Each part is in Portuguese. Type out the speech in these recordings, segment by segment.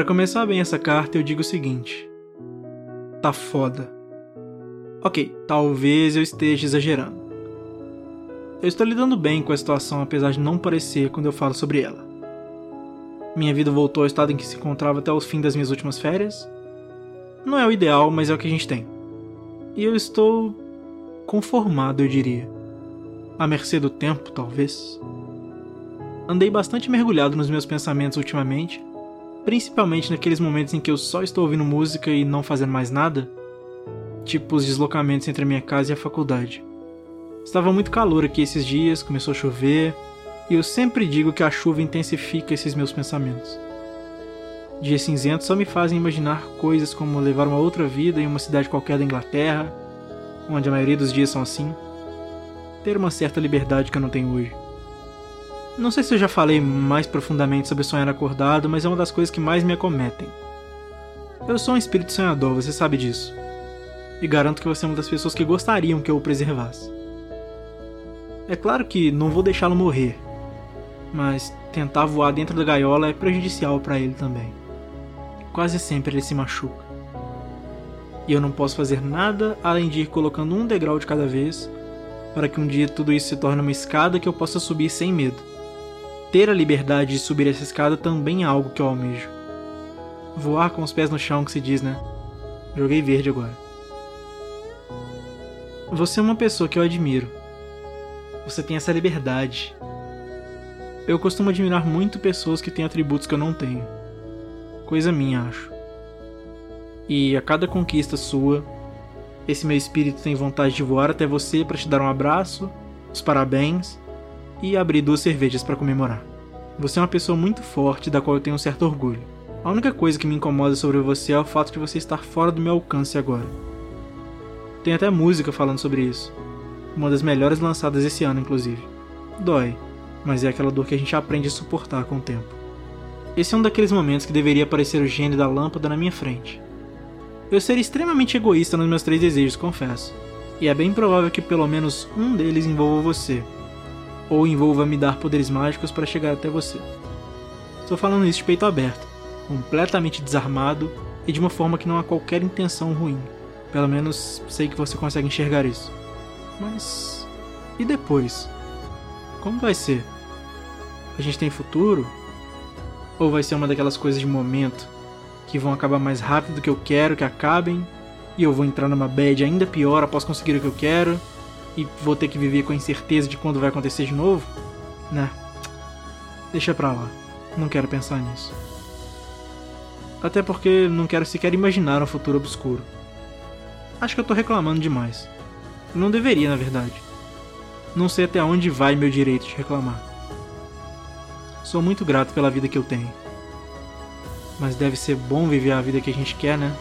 Para começar bem essa carta, eu digo o seguinte: Tá foda. Ok, talvez eu esteja exagerando. Eu estou lidando bem com a situação, apesar de não parecer quando eu falo sobre ela. Minha vida voltou ao estado em que se encontrava até o fim das minhas últimas férias. Não é o ideal, mas é o que a gente tem. E eu estou conformado, eu diria. À mercê do tempo, talvez. Andei bastante mergulhado nos meus pensamentos ultimamente principalmente naqueles momentos em que eu só estou ouvindo música e não fazendo mais nada, tipo os deslocamentos entre a minha casa e a faculdade. Estava muito calor aqui esses dias, começou a chover, e eu sempre digo que a chuva intensifica esses meus pensamentos. Dias cinzentos só me fazem imaginar coisas como levar uma outra vida em uma cidade qualquer da Inglaterra, onde a maioria dos dias são assim, ter uma certa liberdade que eu não tenho hoje. Não sei se eu já falei mais profundamente sobre sonhar acordado, mas é uma das coisas que mais me acometem. Eu sou um espírito sonhador, você sabe disso. E garanto que você é uma das pessoas que gostariam que eu o preservasse. É claro que não vou deixá-lo morrer, mas tentar voar dentro da gaiola é prejudicial para ele também. Quase sempre ele se machuca. E eu não posso fazer nada além de ir colocando um degrau de cada vez para que um dia tudo isso se torne uma escada que eu possa subir sem medo. Ter a liberdade de subir essa escada também é algo que eu almejo. Voar com os pés no chão, que se diz, né? Joguei verde agora. Você é uma pessoa que eu admiro. Você tem essa liberdade. Eu costumo admirar muito pessoas que têm atributos que eu não tenho. Coisa minha, acho. E a cada conquista sua, esse meu espírito tem vontade de voar até você para te dar um abraço, os parabéns e abrir duas cervejas para comemorar. Você é uma pessoa muito forte da qual eu tenho um certo orgulho. A única coisa que me incomoda sobre você é o fato de você estar fora do meu alcance agora. Tem até música falando sobre isso. Uma das melhores lançadas esse ano, inclusive. Dói, mas é aquela dor que a gente aprende a suportar com o tempo. Esse é um daqueles momentos que deveria aparecer o gênio da lâmpada na minha frente. Eu seria extremamente egoísta nos meus três desejos, confesso. E é bem provável que pelo menos um deles envolva você, ou envolva me dar poderes mágicos para chegar até você. Estou falando isso de peito aberto, completamente desarmado e de uma forma que não há qualquer intenção ruim. Pelo menos sei que você consegue enxergar isso. Mas. e depois? Como vai ser? A gente tem futuro? Ou vai ser uma daquelas coisas de momento que vão acabar mais rápido do que eu quero que acabem e eu vou entrar numa bad ainda pior após conseguir o que eu quero e vou ter que viver com a incerteza de quando vai acontecer de novo? Né? Deixa pra lá. Não quero pensar nisso. Até porque não quero sequer imaginar um futuro obscuro. Acho que eu tô reclamando demais. Não deveria, na verdade. Não sei até onde vai meu direito de reclamar. Sou muito grato pela vida que eu tenho. Mas deve ser bom viver a vida que a gente quer, né?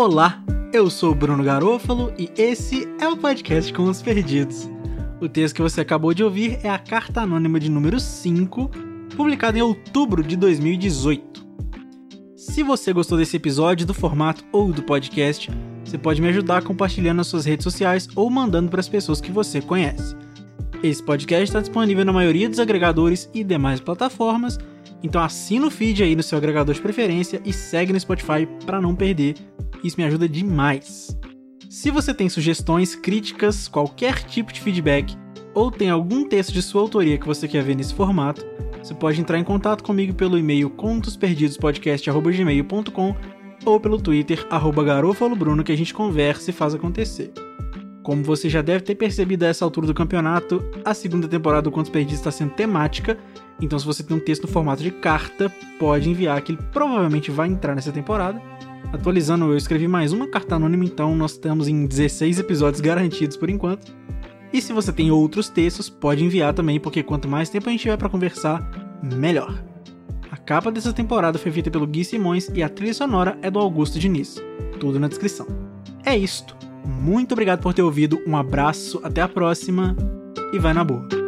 Olá, eu sou Bruno Garofalo e esse é o podcast com os perdidos. O texto que você acabou de ouvir é a carta anônima de número 5, publicada em outubro de 2018. Se você gostou desse episódio, do formato ou do podcast, você pode me ajudar compartilhando nas suas redes sociais ou mandando para as pessoas que você conhece. Esse podcast está disponível na maioria dos agregadores e demais plataformas Então assina o feed aí no seu agregador de preferência e segue no Spotify para não perder. Isso me ajuda demais. Se você tem sugestões, críticas, qualquer tipo de feedback ou tem algum texto de sua autoria que você quer ver nesse formato, você pode entrar em contato comigo pelo e-mail contosperdidospodcast.gmail.com ou pelo Twitter, garofalobruno, que a gente conversa e faz acontecer. Como você já deve ter percebido a essa altura do campeonato, a segunda temporada do Contos Perdidos está sendo temática, então se você tem um texto no formato de carta, pode enviar que ele provavelmente vai entrar nessa temporada. Atualizando, eu escrevi mais uma carta anônima, então nós estamos em 16 episódios garantidos por enquanto. E se você tem outros textos, pode enviar também, porque quanto mais tempo a gente tiver para conversar, melhor. A capa dessa temporada foi feita pelo Gui Simões e a trilha sonora é do Augusto Diniz. Tudo na descrição. É isto. Muito obrigado por ter ouvido, um abraço, até a próxima e vai na boa.